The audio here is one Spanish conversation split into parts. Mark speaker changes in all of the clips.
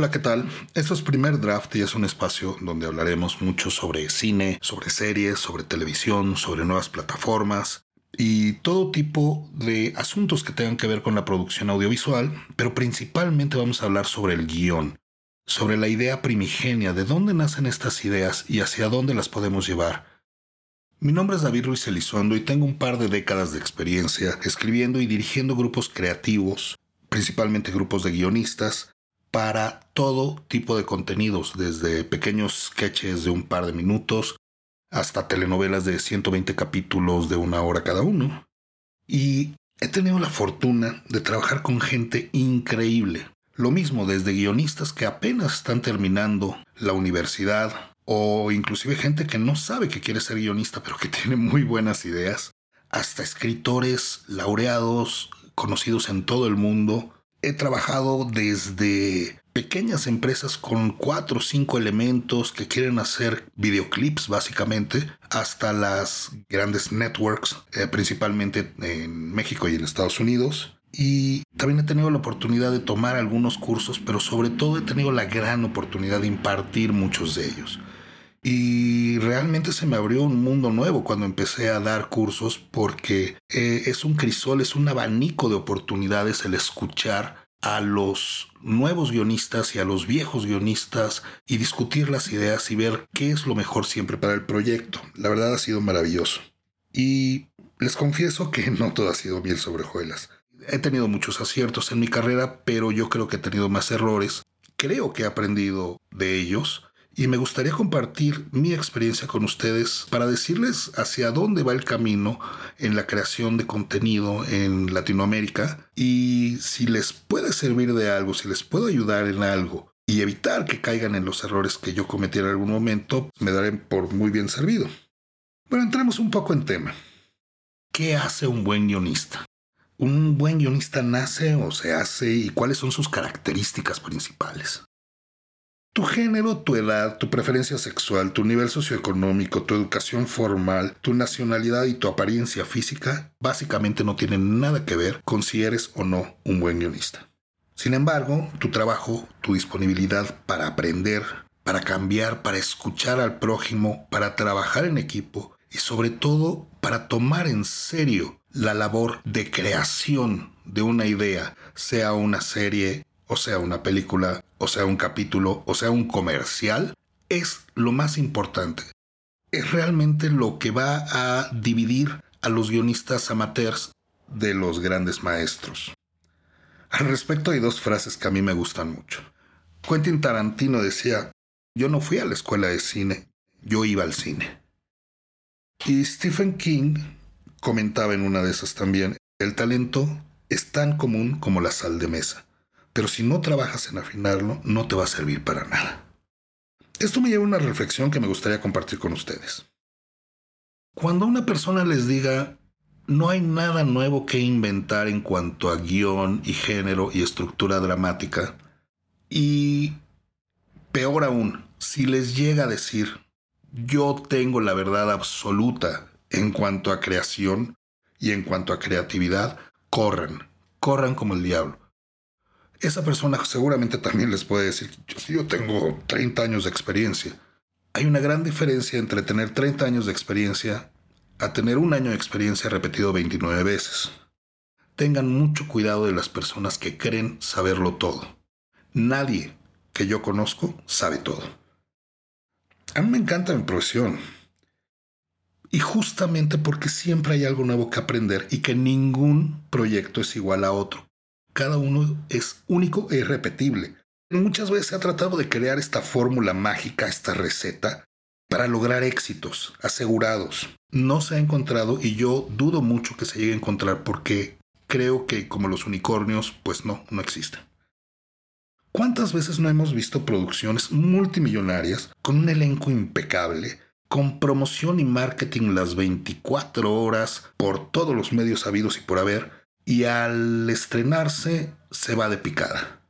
Speaker 1: Hola, ¿qué tal? Esto es Primer Draft y es un espacio donde hablaremos mucho sobre cine, sobre series, sobre televisión, sobre nuevas plataformas y todo tipo de asuntos que tengan que ver con la producción audiovisual, pero principalmente vamos a hablar sobre el guion, sobre la idea primigenia, de dónde nacen estas ideas y hacia dónde las podemos llevar. Mi nombre es David Ruiz Elizondo y tengo un par de décadas de experiencia escribiendo y dirigiendo grupos creativos, principalmente grupos de guionistas, para todo tipo de contenidos, desde pequeños sketches de un par de minutos hasta telenovelas de 120 capítulos de una hora cada uno. Y he tenido la fortuna de trabajar con gente increíble. Lo mismo desde guionistas que apenas están terminando la universidad o inclusive gente que no sabe que quiere ser guionista pero que tiene muy buenas ideas, hasta escritores laureados conocidos en todo el mundo He trabajado desde pequeñas empresas con cuatro o cinco elementos que quieren hacer videoclips básicamente, hasta las grandes networks, eh, principalmente en México y en Estados Unidos. Y también he tenido la oportunidad de tomar algunos cursos, pero sobre todo he tenido la gran oportunidad de impartir muchos de ellos. Y realmente se me abrió un mundo nuevo cuando empecé a dar cursos porque eh, es un crisol, es un abanico de oportunidades el escuchar a los nuevos guionistas y a los viejos guionistas y discutir las ideas y ver qué es lo mejor siempre para el proyecto. La verdad ha sido maravilloso. Y les confieso que no todo ha sido miel sobre hojuelas. He tenido muchos aciertos en mi carrera, pero yo creo que he tenido más errores. Creo que he aprendido de ellos y me gustaría compartir mi experiencia con ustedes para decirles hacia dónde va el camino en la creación de contenido en Latinoamérica y si les puede servir de algo, si les puedo ayudar en algo y evitar que caigan en los errores que yo cometí en algún momento, me daré por muy bien servido. Bueno, entremos un poco en tema. ¿Qué hace un buen guionista? ¿Un buen guionista nace o se hace y cuáles son sus características principales? Tu género, tu edad, tu preferencia sexual, tu nivel socioeconómico, tu educación formal, tu nacionalidad y tu apariencia física básicamente no tienen nada que ver con si eres o no un buen guionista. Sin embargo, tu trabajo, tu disponibilidad para aprender, para cambiar, para escuchar al prójimo, para trabajar en equipo y sobre todo para tomar en serio la labor de creación de una idea, sea una serie, o sea una película, o sea un capítulo, o sea un comercial, es lo más importante. Es realmente lo que va a dividir a los guionistas amateurs de los grandes maestros. Al respecto hay dos frases que a mí me gustan mucho. Quentin Tarantino decía, yo no fui a la escuela de cine, yo iba al cine. Y Stephen King comentaba en una de esas también, el talento es tan común como la sal de mesa pero si no trabajas en afinarlo, no te va a servir para nada. Esto me lleva a una reflexión que me gustaría compartir con ustedes. Cuando una persona les diga, no hay nada nuevo que inventar en cuanto a guion y género y estructura dramática, y peor aún, si les llega a decir, yo tengo la verdad absoluta en cuanto a creación y en cuanto a creatividad, corran, corran como el diablo esa persona seguramente también les puede decir, yo, tengo 30 años de experiencia. Hay una gran diferencia entre tener 30 años de experiencia a tener un año de experiencia repetido 29 veces. Tengan mucho cuidado de las personas que creen saberlo todo. Nadie que yo conozco sabe todo. A mí me encanta mi profesión. Y justamente porque siempre hay algo nuevo que aprender y que ningún proyecto es igual a otro cada uno es único e irrepetible. Muchas veces se ha tratado de crear esta fórmula mágica, esta receta, para lograr éxitos asegurados. No se ha encontrado y yo dudo mucho que se llegue a encontrar porque creo que como los unicornios, pues no, no existen. ¿Cuántas veces no hemos visto producciones multimillonarias con un elenco impecable, con promoción y marketing las 24 horas por todos los medios habidos y por haber, y al estrenarse se va de picada.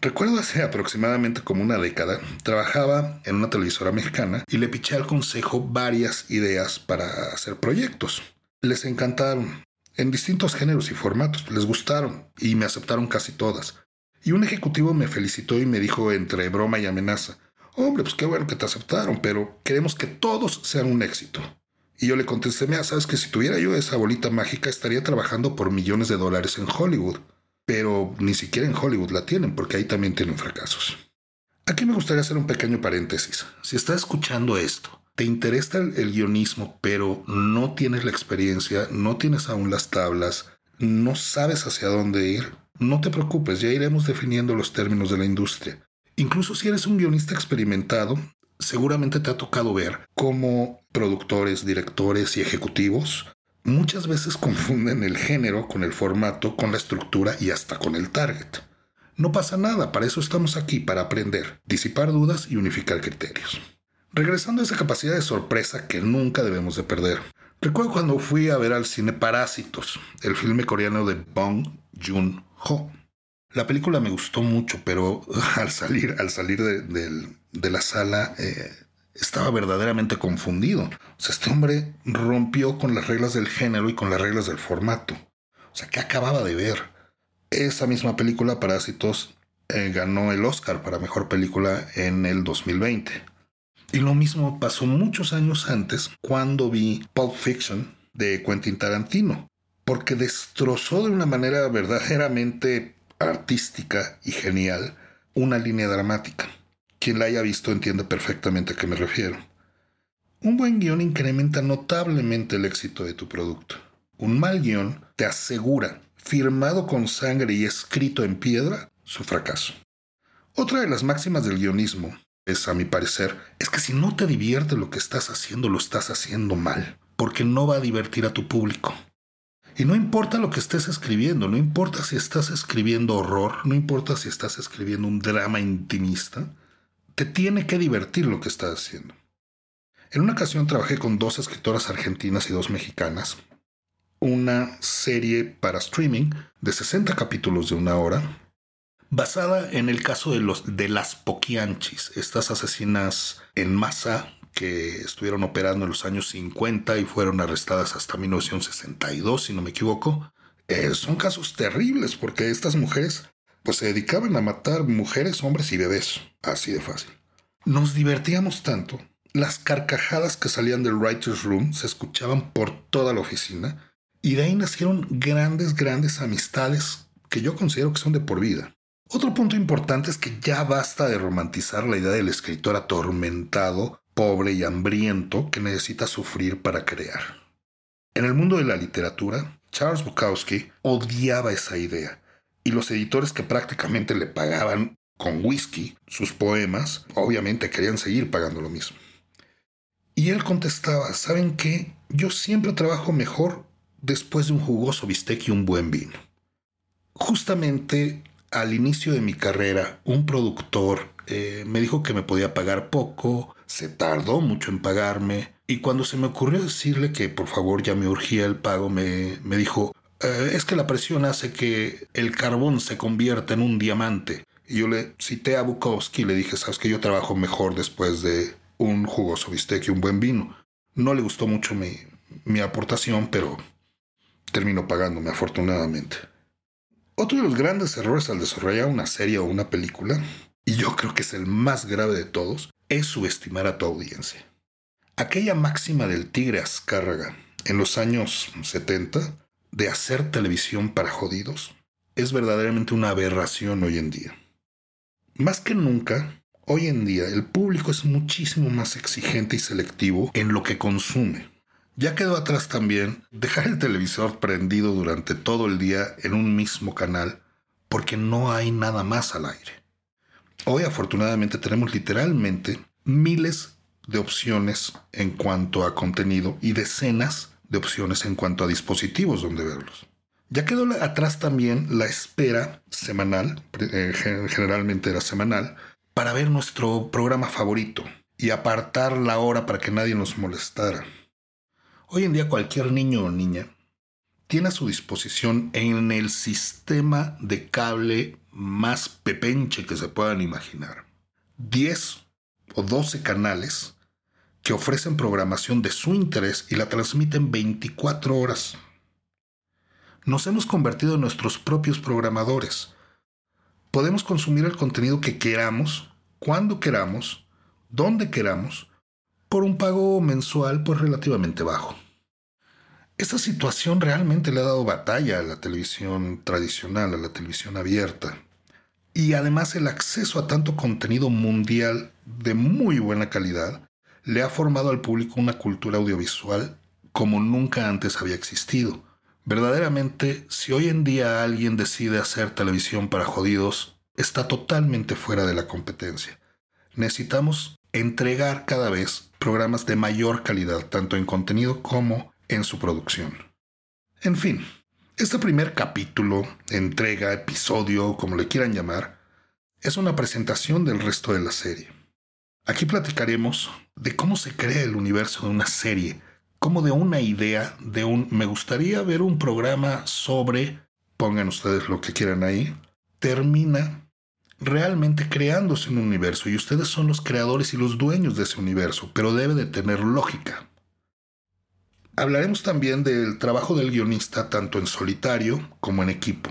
Speaker 1: Recuerdo hace aproximadamente como una década, trabajaba en una televisora mexicana y le piché al consejo varias ideas para hacer proyectos. Les encantaron, en distintos géneros y formatos, les gustaron y me aceptaron casi todas. Y un ejecutivo me felicitó y me dijo entre broma y amenaza, hombre, pues qué bueno que te aceptaron, pero queremos que todos sean un éxito. Y yo le contesté, mira, sabes que si tuviera yo esa bolita mágica estaría trabajando por millones de dólares en Hollywood. Pero ni siquiera en Hollywood la tienen, porque ahí también tienen fracasos. Aquí me gustaría hacer un pequeño paréntesis. Si estás escuchando esto, te interesa el, guionismo, pero no tienes la experiencia, no tienes aún las tablas, no sabes hacia dónde ir, no te preocupes, ya iremos definiendo los términos de la industria. Incluso si eres un guionista experimentado, seguramente te ha tocado ver cómo productores, directores y ejecutivos muchas veces confunden el género con el formato, con la estructura y hasta con el target. No pasa nada, para eso estamos aquí, para aprender, disipar dudas y unificar criterios. Regresando a esa capacidad de sorpresa que nunca debemos de perder. Recuerdo cuando fui a ver al cine Parásitos, el filme coreano de Bong Joon-ho. La película me gustó mucho, pero al salir, al salir de, la sala eh, estaba verdaderamente confundido. O sea, este hombre rompió con las reglas del género y con las reglas del formato. O sea, ¿qué acababa de ver? Esa misma película, Parásitos, eh, ganó el Oscar para Mejor Película en el 2020. Y lo mismo pasó muchos años antes cuando vi Pulp Fiction de Quentin Tarantino, porque destrozó de una manera verdaderamente artística y genial una línea dramática. Quien la haya visto entiende perfectamente a qué me refiero. Un buen guion incrementa notablemente el éxito de tu producto. Un mal guion te asegura firmado con sangre y escrito en piedra, su fracaso. Otra de las máximas del guionismo es, a mi parecer, es que si no te divierte lo que estás haciendo, lo estás haciendo mal, porque no va a divertir a tu público. Y no importa lo que estés escribiendo, no importa si estás escribiendo horror, no importa si estás escribiendo un drama intimista, te tiene que divertir lo que estás haciendo. En una ocasión trabajé con dos escritoras argentinas y dos mexicanas, una serie para streaming de 60 capítulos de una hora, basada en el caso de, los, de las Poquianchis, estas asesinas en masa que estuvieron operando en los años 50 y fueron arrestadas hasta 1962, si no me equivoco. Eh, son casos terribles porque estas mujeres pues se dedicaban a matar mujeres, hombres y bebés, así de fácil. Nos divertíamos tanto, las carcajadas que salían del writer's room se escuchaban por toda la oficina y de ahí nacieron grandes, grandes amistades que yo considero que son de por vida. Otro punto importante es que ya basta de romantizar la idea del escritor atormentado, pobre y hambriento que necesita sufrir para crear. En el mundo de la literatura, Charles Bukowski odiaba esa idea, y los editores que prácticamente le pagaban con whisky sus poemas, obviamente querían seguir pagando lo mismo. Y él contestaba, ¿saben qué? Yo siempre trabajo mejor después de un jugoso bistec y un buen vino. Justamente al inicio de mi carrera, un productor eh, me dijo que me podía pagar poco, se tardó mucho en pagarme, y cuando se me ocurrió decirle que por favor ya me urgía el pago, me, me dijo, eh, es que la presión hace que el carbón se convierta en un diamante. Y yo le cité a Bukowski y le dije, sabes que yo trabajo mejor después de un jugoso bistec y un buen vino. No le gustó mucho mi, mi aportación, pero termino pagándome afortunadamente. Otro de los grandes errores al desarrollar una serie o una película, y yo creo que es el más grave de todos, es subestimar a tu audiencia. Aquella máxima del tigre Azcárraga en los años 70 de hacer televisión para jodidos es verdaderamente una aberración hoy en día. Más que nunca, hoy en día el público es muchísimo más exigente y selectivo en lo que consume. Ya quedó atrás también dejar el televisor prendido durante todo el día en un mismo canal porque no hay nada más al aire. Hoy afortunadamente tenemos literalmente miles de opciones en cuanto a contenido y decenas de opciones en cuanto a dispositivos donde verlos. Ya quedó atrás también la espera semanal, eh, generalmente era semanal, para ver nuestro programa favorito y apartar la hora para que nadie nos molestara. Hoy en día cualquier niño o niña tiene a su disposición en el sistema de cable más pepenche que se puedan imaginar 10 o 12 canales que ofrecen programación de su interés y la transmiten 24 horas. Nos hemos convertido en nuestros propios programadores. podemos consumir el contenido que queramos, cuando queramos, donde queramos, por un pago mensual pues relativamente bajo. Esta situación realmente le ha dado batalla a la televisión tradicional, a la televisión abierta. Y además el acceso a tanto contenido mundial de muy buena calidad le ha formado al público una cultura audiovisual como nunca antes había existido. Verdaderamente, si hoy en día alguien decide hacer televisión para jodidos, está totalmente fuera de la competencia. Necesitamos entregar cada vez programas de mayor calidad, tanto en contenido como en su producción. En fin, este primer capítulo, entrega, episodio, como le quieran llamar, es una presentación del resto de la serie. Aquí platicaremos de cómo se crea el universo de una serie, como de una idea, de un me gustaría ver un programa sobre, pongan ustedes lo que quieran ahí, termina realmente creándose un universo y ustedes son los creadores y los dueños de ese universo, pero debe de tener lógica. Hablaremos también del trabajo del guionista tanto en solitario como en equipo,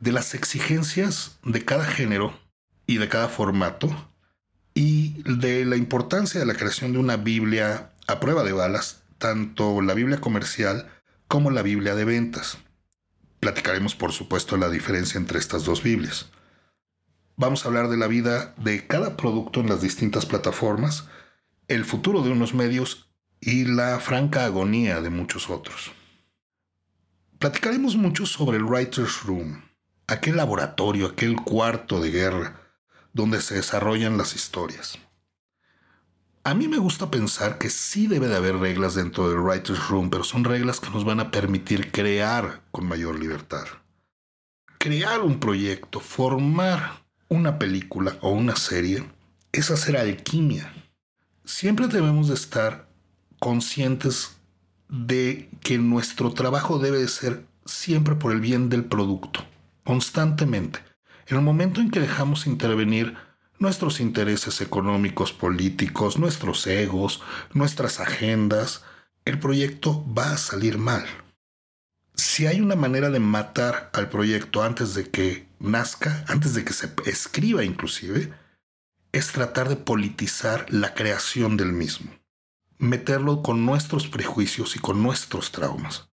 Speaker 1: de las exigencias de cada género y de cada formato, y de la importancia de la creación de una Biblia a prueba de balas, tanto la Biblia comercial como la Biblia de ventas. Platicaremos por supuesto la diferencia entre estas dos Biblias. Vamos a hablar de la vida de cada producto en las distintas plataformas, el futuro de unos medios y la franca agonía de muchos otros. Platicaremos mucho sobre el Writer's Room, aquel laboratorio, aquel cuarto de guerra donde se desarrollan las historias. A mí me gusta pensar que sí debe de haber reglas dentro del Writer's Room, pero son reglas que nos van a permitir crear con mayor libertad. Crear un proyecto, formar una película o una serie, es hacer alquimia. Siempre debemos de estar conscientes de que nuestro trabajo debe ser siempre por el bien del producto, constantemente. En el momento en que dejamos intervenir nuestros intereses económicos, políticos, nuestros egos, nuestras agendas, el proyecto va a salir mal. Si hay una manera de matar al proyecto antes de que nazca, antes de que se escriba inclusive, es tratar de politizar la creación del mismo meterlo con nuestros prejuicios y con nuestros traumas.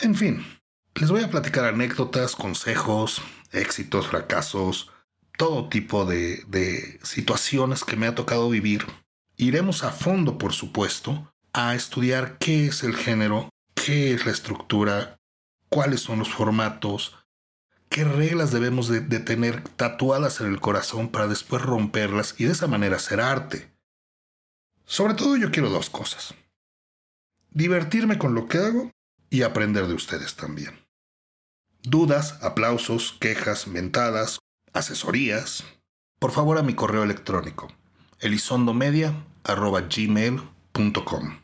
Speaker 1: En fin, les voy a platicar anécdotas, consejos, éxitos, fracasos, todo tipo de, situaciones que me ha tocado vivir. Iremos a fondo, por supuesto, a estudiar qué es el género, qué es la estructura, cuáles son los formatos, qué reglas debemos de, de, tener tatuadas en el corazón para después romperlas y de esa manera hacer arte. Sobre todo yo quiero dos cosas. Divertirme con lo que hago y aprender de ustedes también. Dudas, aplausos, quejas, mentadas, asesorías. Por favor a mi correo electrónico elizondomedia.gmail.com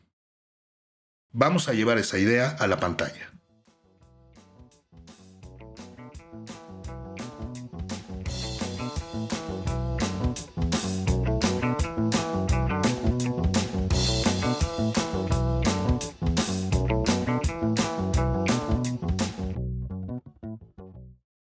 Speaker 1: Vamos a llevar esa idea a la pantalla.